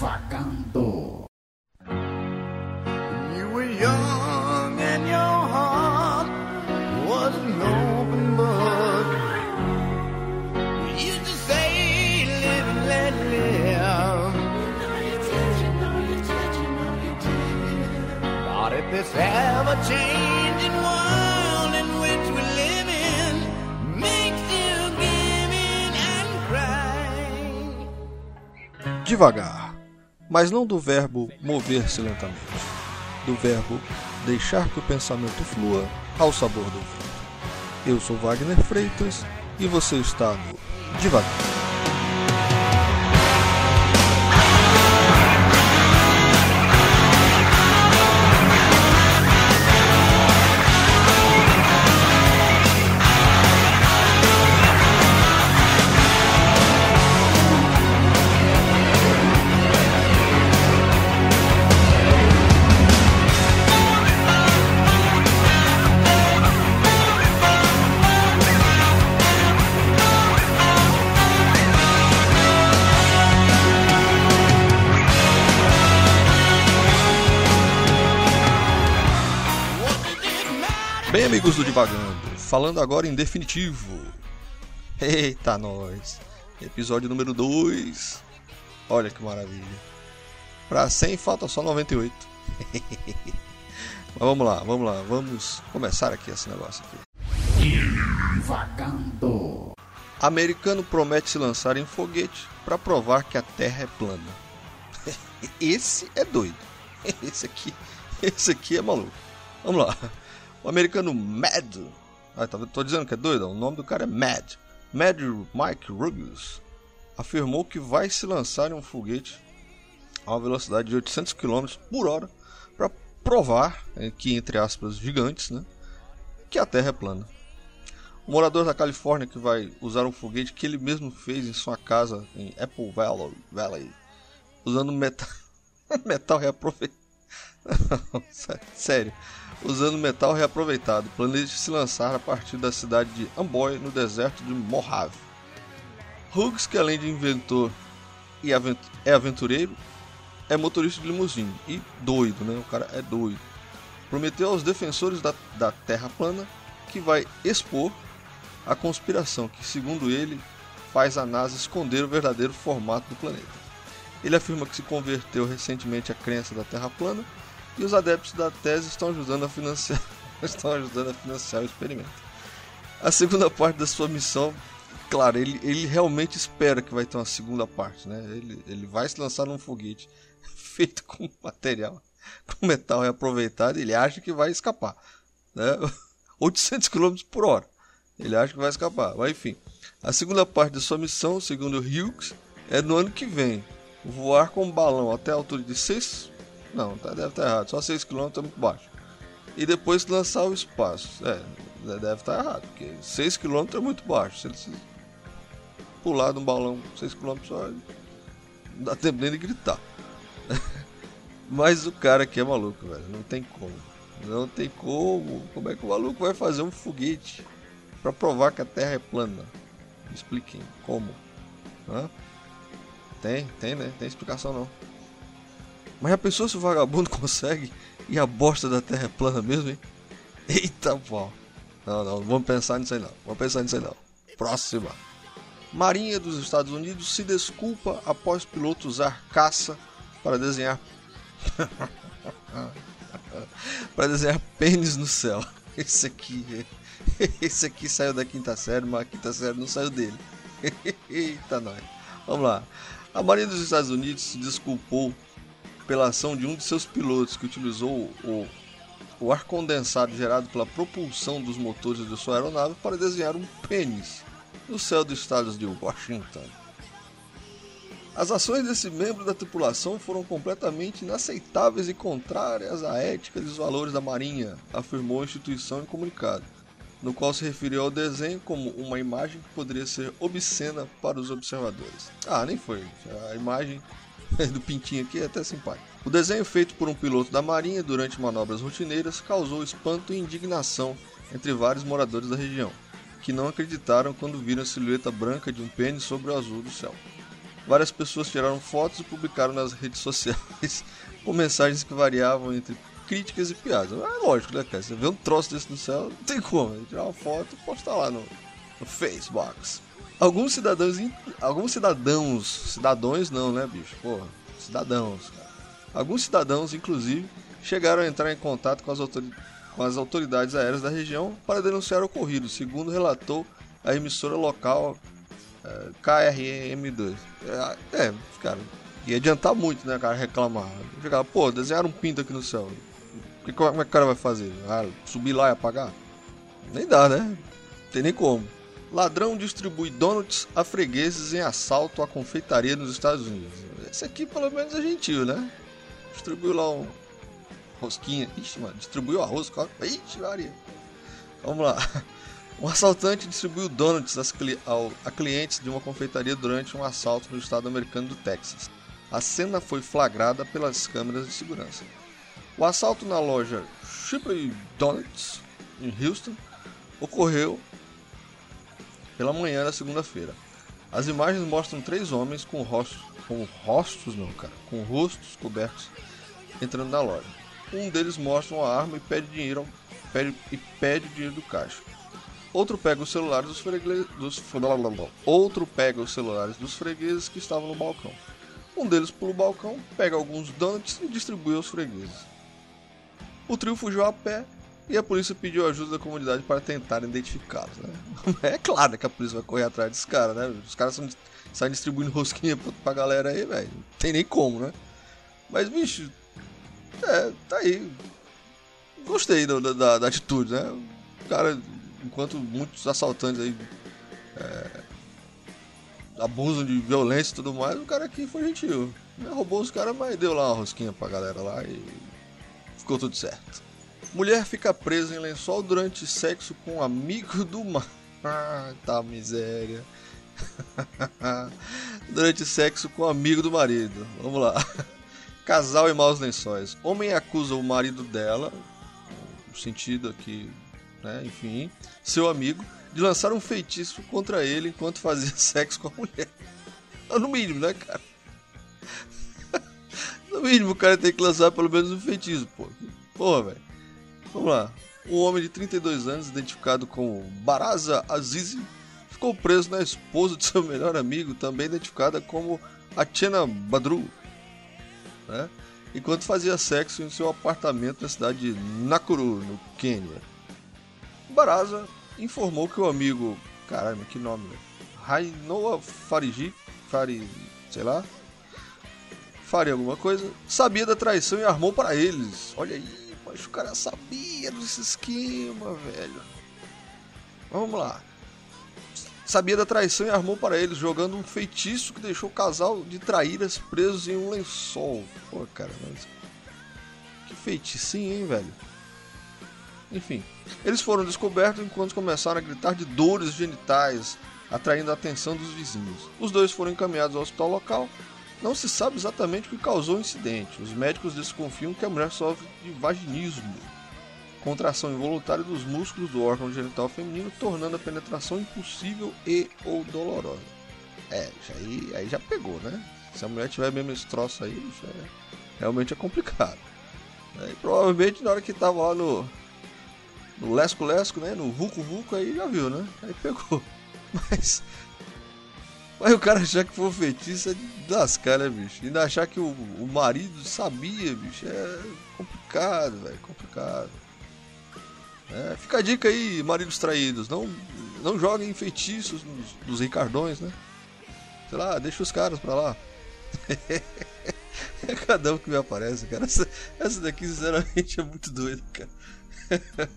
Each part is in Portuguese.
vagando. You were young and your heart was an open book. You used to say, live and let live. But if this ever changing world in which we live in makes you give in and cry, Devagar. Mas não do verbo mover-se lentamente, do verbo deixar que o pensamento flua ao sabor do vento. Eu sou Wagner Freitas e você está no Devagar. Bem, amigos do Divagando, falando agora em definitivo. Eita, nós! Episódio número 2. Olha que maravilha. Pra 100 falta só 98. Mas vamos lá, vamos lá, vamos começar aqui esse negócio aqui. Divagando. Americano promete se lançar em foguete para provar que a Terra é plana. Esse é doido. Esse aqui, esse aqui é maluco. Vamos lá. O americano Mad, ah, tô dizendo que é doido, o nome do cara é Mad. Mad Mike Ruggles afirmou que vai se lançar em um foguete a uma velocidade de 800 km por hora para provar eh, que entre aspas gigantes, né, que a Terra é plana. O morador da Califórnia que vai usar um foguete que ele mesmo fez em sua casa em Apple Valley, usando metal, metal reaproveitado. Sério, usando metal reaproveitado, planeja se lançar a partir da cidade de Amboy, no deserto de Mojave. Hughes, que além de inventor e avent é aventureiro, é motorista de limusine e doido, né? O cara é doido. Prometeu aos defensores da, da Terra plana que vai expor a conspiração que, segundo ele, faz a NASA esconder o verdadeiro formato do planeta. Ele afirma que se converteu recentemente à crença da Terra plana e os adeptos da tese estão ajudando a financiar, estão ajudando a financiar o experimento. A segunda parte da sua missão, claro, ele, ele realmente espera que vai ter uma segunda parte, né? Ele, ele vai se lançar num foguete feito com material, com metal reaproveitado, ele acha que vai escapar, né? 800 km por hora. Ele acha que vai escapar, mas enfim. A segunda parte da sua missão, segundo Hughes, é no ano que vem. Voar com um balão até a altura de 6 não, tá, deve estar tá errado. Só 6 km é muito baixo. E depois lançar o espaço. É, deve estar tá errado, porque 6 km é muito baixo. Se ele pular de um balão 6 km só, não dá tempo nem de gritar. Mas o cara aqui é maluco, velho. Não tem como. Não tem como. Como é que o maluco vai fazer um foguete para provar que a Terra é plana? Me expliquem como. Hã? Tem, tem, né? Tem explicação não. Mas já pensou se o vagabundo consegue e a bosta da terra é plana mesmo, hein? Eita pau. Não, não, vamos pensar nisso aí não. Vamos pensar nisso aí não. Próxima. Marinha dos Estados Unidos se desculpa após piloto usar caça para desenhar para desenhar pênis no céu. Esse aqui, esse aqui saiu da quinta série, mas a quinta série não saiu dele. Eita nós. Vamos lá. A Marinha dos Estados Unidos se desculpou pela ação de um de seus pilotos que utilizou o, o ar condensado gerado pela propulsão dos motores de sua aeronave para desenhar um pênis no céu dos estados de Washington. As ações desse membro da tripulação foram completamente inaceitáveis e contrárias à ética e os valores da Marinha, afirmou a instituição em comunicado, no qual se referiu ao desenho como uma imagem que poderia ser obscena para os observadores. Ah, nem foi. A imagem do pintinho aqui é até simpático. O desenho feito por um piloto da Marinha durante manobras rotineiras causou espanto e indignação entre vários moradores da região, que não acreditaram quando viram a silhueta branca de um pênis sobre o azul do céu. Várias pessoas tiraram fotos e publicaram nas redes sociais com mensagens que variavam entre críticas e piadas. É lógico, né, cara? Você vê um troço desse no céu, não tem como. Tirar uma foto e postar lá no, no Facebook. Alguns cidadãos, alguns cidadãos, cidadãos não, né, bicho? Porra, cidadãos. Alguns cidadãos, inclusive, chegaram a entrar em contato com as, com as autoridades aéreas da região para denunciar o ocorrido, segundo relatou a emissora local é, KRM2. É, é, cara, ia adiantar muito, né, cara, reclamar. Chegar, pô, desenharam um pinto aqui no céu. E como é que o cara vai fazer? Ah, subir lá e apagar? Nem dá, né? Não tem nem como. Ladrão distribui donuts a fregueses em assalto à confeitaria nos Estados Unidos. Esse aqui pelo menos é gentil, né? Distribuiu lá um rosquinha. Ixi, mano, distribuiu arroz. Ixi, Maria. Vamos lá. Um assaltante distribuiu donuts a clientes de uma confeitaria durante um assalto no estado americano do Texas. A cena foi flagrada pelas câmeras de segurança. O assalto na loja Shipley Donuts, em Houston, ocorreu pela manhã da segunda-feira. As imagens mostram três homens com rostos, com rostos não, cara, com rostos cobertos entrando na loja. Um deles mostra uma arma e pede dinheiro, pede, e pede dinheiro do caixa. Outro pega os celulares dos fregueses, dos, outro pega os celulares dos fregueses que estavam no balcão. Um deles pula o balcão, pega alguns donuts e distribui aos fregueses. O trio fugiu a pé e a polícia pediu ajuda da comunidade para tentar identificá-los. Né? É claro que a polícia vai correr atrás desses caras, né? Os caras são, saem distribuindo rosquinha pra galera aí, velho. Não tem nem como, né? Mas, bicho, é, tá aí. Gostei da, da, da atitude, né? O cara, enquanto muitos assaltantes aí é, abusam de violência e tudo mais, o cara aqui foi gentil. Roubou os caras, mas deu lá uma rosquinha pra galera lá e ficou tudo certo. Mulher fica presa em lençol durante sexo com um amigo do mar. Ah, tá miséria. durante sexo com um amigo do marido. Vamos lá. Casal e maus lençóis. Homem acusa o marido dela, no sentido aqui, né, enfim, seu amigo, de lançar um feitiço contra ele enquanto fazia sexo com a mulher. No mínimo, né, cara? No mínimo, o cara tem que lançar pelo menos um feitiço, pô. Porra, velho. Vamos lá. Um homem de 32 anos, identificado como Baraza Azizi, ficou preso na esposa de seu melhor amigo, também identificada como Atiena Badru, né? enquanto fazia sexo em seu apartamento na cidade de Nakuru, no Quênia. Baraza informou que o amigo, caramba, que nome, Rainoa Fariji, Fari, sei lá, faria alguma coisa, sabia da traição e armou para eles. Olha aí, mas o cara sabia desse esquema, velho. Vamos lá. Sabia da traição e armou para eles, jogando um feitiço que deixou o casal de traíras presos em um lençol. Pô, cara, mas... que feiticinho, hein, velho? Enfim, eles foram descobertos enquanto começaram a gritar de dores genitais, atraindo a atenção dos vizinhos. Os dois foram encaminhados ao hospital local. Não se sabe exatamente o que causou o incidente. Os médicos desconfiam que a mulher sofre de vaginismo, contração involuntária dos músculos do órgão genital feminino, tornando a penetração impossível e ou dolorosa. É, aí, aí já pegou, né? Se a mulher tiver mesmo esse troço aí, é, realmente é complicado. E provavelmente na hora que tava lá no, no Lesco Lesco, né? No Vucu Vucu, aí já viu, né? Aí pegou. Mas. Mas o cara achar que foi um feitiço é de lascar, né, bicho? E ainda achar que o, o marido sabia, bicho, é complicado, velho. Complicado. É, fica a dica aí, maridos traídos. Não, não joguem feitiços nos, nos Ricardões, né? Sei lá, deixa os caras pra lá. é cada um que me aparece, cara. Essa, essa daqui, sinceramente, é muito doida, cara.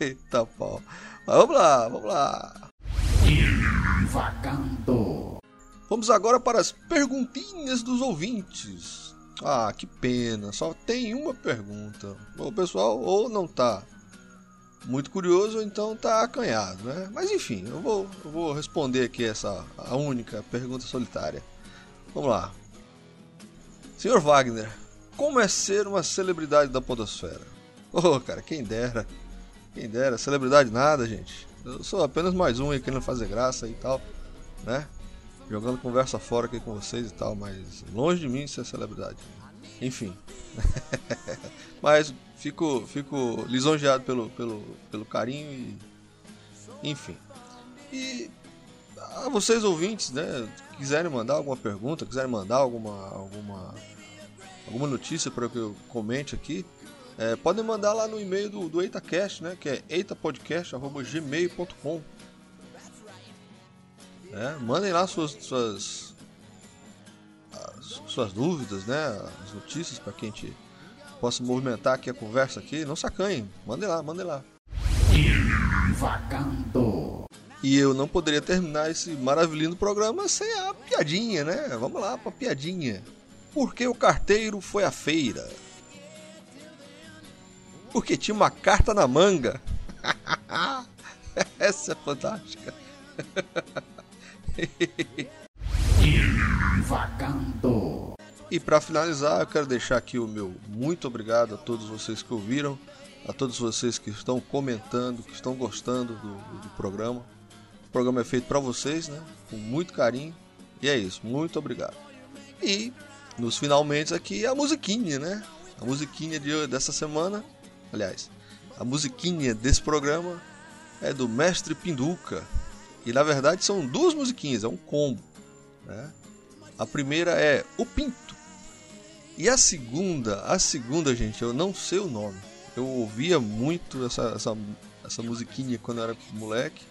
Eita pau. Mas vamos lá, vamos lá. Vagando. Vamos agora para as perguntinhas dos ouvintes. Ah, que pena, só tem uma pergunta. O pessoal ou não tá muito curioso, ou então tá acanhado, né? Mas enfim, eu vou, eu vou responder aqui essa a única pergunta solitária. Vamos lá. Senhor Wagner, como é ser uma celebridade da podosfera? Oh, cara, quem dera. Quem dera, celebridade nada, gente. Eu sou apenas mais um aí querendo fazer graça e tal, né? jogando conversa fora aqui com vocês e tal, mas longe de mim ser celebridade. Enfim. mas fico, fico lisonjeado pelo, pelo, pelo carinho e. Enfim. E a vocês ouvintes, né? Quiserem mandar alguma pergunta, quiserem mandar alguma, alguma, alguma notícia para que eu comente aqui, é, podem mandar lá no e-mail do, do EitaCast, né? Que é eitapodcast.gmail.com é, Mandem lá suas, suas, suas dúvidas, né? As notícias para que a gente possa movimentar aqui a conversa aqui. Não sacanhem, mandem lá, mandem lá. Vagando. E eu não poderia terminar esse maravilhoso programa sem a piadinha, né? Vamos lá pra piadinha. Por que o carteiro foi à feira? Porque tinha uma carta na manga. Essa é fantástica. Vagando. E para finalizar, eu quero deixar aqui o meu muito obrigado a todos vocês que ouviram, a todos vocês que estão comentando, que estão gostando do, do programa. O programa é feito para vocês, né? Com muito carinho. E é isso, muito obrigado. E nos finalmente aqui a musiquinha, né? A musiquinha de, dessa semana, aliás, a musiquinha desse programa é do Mestre Pinduca, e na verdade são duas musiquinhas, é um combo. Né? A primeira é O Pinto. E a segunda, a segunda, gente, eu não sei o nome. Eu ouvia muito essa, essa, essa musiquinha quando eu era moleque.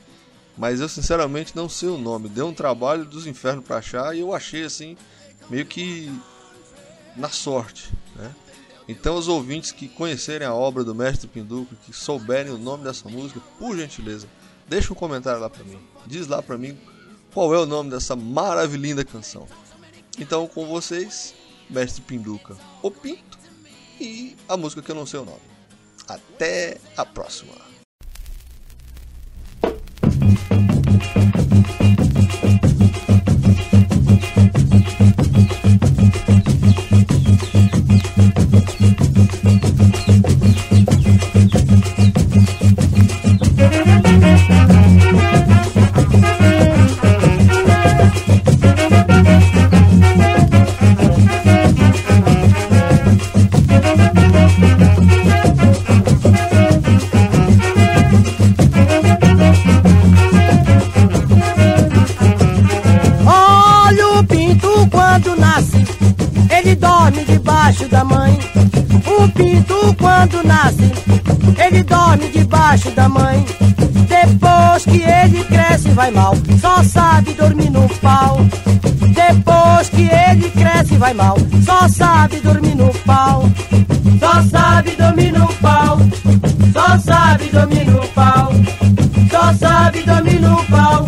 Mas eu sinceramente não sei o nome. Deu um trabalho dos infernos para achar e eu achei assim, meio que na sorte. Né? Então, os ouvintes que conhecerem a obra do Mestre Pinduca, que souberem o nome dessa música, por gentileza, Deixa um comentário lá para mim. Diz lá para mim qual é o nome dessa maravilhosa canção. Então, com vocês, Mestre Pinduca, o Pinto e a música que eu não sei o nome. Até a próxima. Quando nasce, ele dorme debaixo da mãe. Depois que ele cresce, vai mal, só sabe dormir no pau. Depois que ele cresce, vai mal, só sabe dormir no pau. Só sabe dormir no pau, só sabe dormir no pau. Só sabe dormir no pau,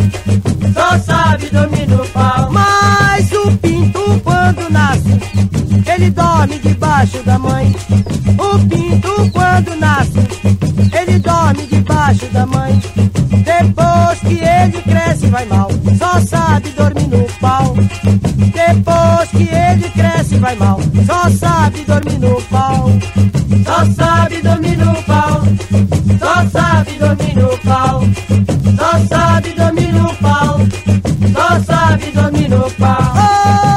só sabe dormir no pau. Pinto quando nasce, ele dorme debaixo da mãe. O pinto quando nasce, ele debaixo da mãe. Depois que ele cresce, vai mal, só sabe dormir no pau. Depois que ele cresce, vai mal, só sabe dormir no pau. Só sabe dormir no pau, só sabe dormir no pau. Só sabe dormir no pau, só sabe dormir no pau.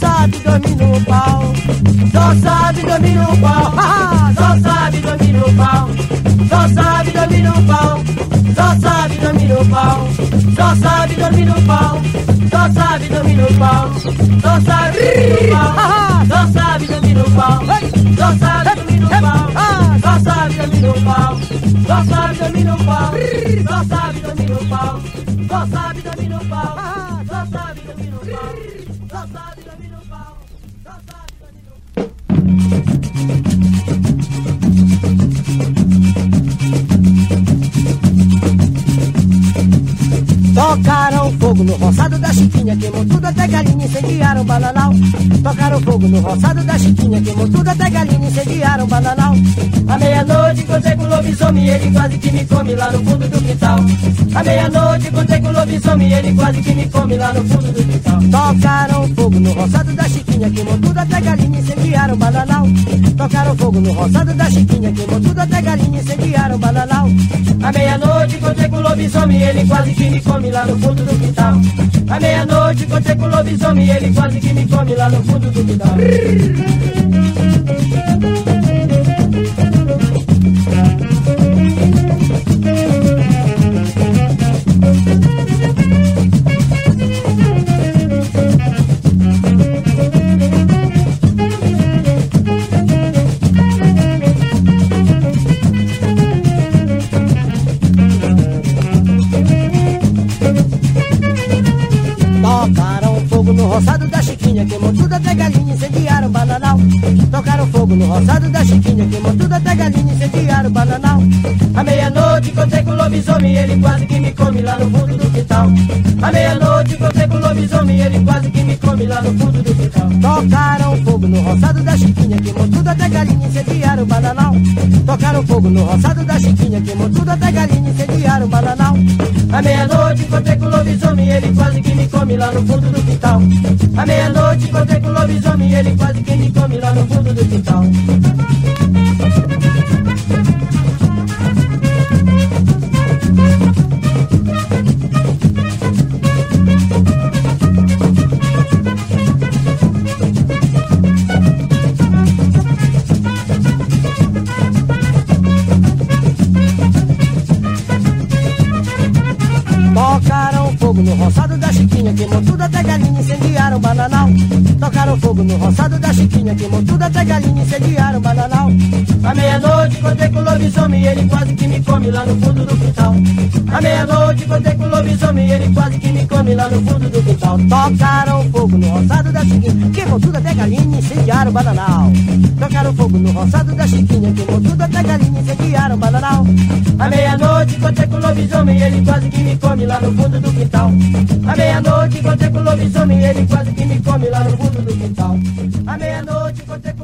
Sabe dormir no pau. Só sabe dormir no pau, só sabe dormir no pau. Só sabe dormir no pau, só sabe dormir no pau. Só sabe dormir no pau, só sabe dormir no pau. Só sabe dormir no pau, só sabe dormir no pau. Só sabe no pau, só sabe dormir no pau, só sabe dormir no pau, só sabe dormir no pau, só sabe dormir no pau, you Tocaram fogo no roçado da Chiquinha, queimou tudo até galinha, incendiaram bananal. Tocaram fogo no roçado da Chiquinha, queimou tudo até galinha, incendiaram bananal. À meia-noite encontrei com o lobisomem, ele quase que me come lá no fundo do quintal. À meia-noite encontrei com o lobisomem, ele quase que me come lá no fundo do quintal. Tocaram fogo no roçado da Chiquinha, queimou tudo até galinha, incendiaram bananal. Tocaram fogo no roçado da Chiquinha, queimou tudo até galinha, incendiaram bananal. À meia-noite encontrei com o lobisomem, ele quase que me come lá no fundo do quintal. À meia-noite encontrei com o lobisomem, ele quase que me come lá no fundo do quintal. Tocaram fogo no roçado da Chiquinha, queimou tudo até galinha, incendiaram o bananal. À meia-noite encontrei com o lobisomem, ele quase que me come lá no fundo do quintal. À meia-noite encontrei com o lobisomem, ele quase que me come lá no fundo do quintal. Tocaram fogo no roçado da Chiquinha, queimou tudo até galinha, incendiaram o bananal. Tocaram fogo no roçado da Chiquinha, queimou tudo até galinha, incendiaram o bananal. À meia-noite encontrei com o lobisomem, ele quase que me come lá no fundo do quintal. À meia-noite encontrei com o lobisomem, ele quase que me come lá no fundo do quintal. Ele quase que me come lá no fundo do quintal. À meia-noite encontrei com o lobisomem, ele quase que me come lá no fundo do quintal. Tocaram fogo no roçado da Chiquinha, queimou tudo até galinha, incendiaram o bananal. Tocaram fogo no roçado da Chiquinha, queimou tudo até galinha, incendiaram o bananal. À meia-noite encontrei com o lobisomem, ele quase que me come lá no fundo do quintal. À meia-noite encontrei com o lobisomem, ele quase que me come lá no fundo do quintal. À meia-noite encontrei com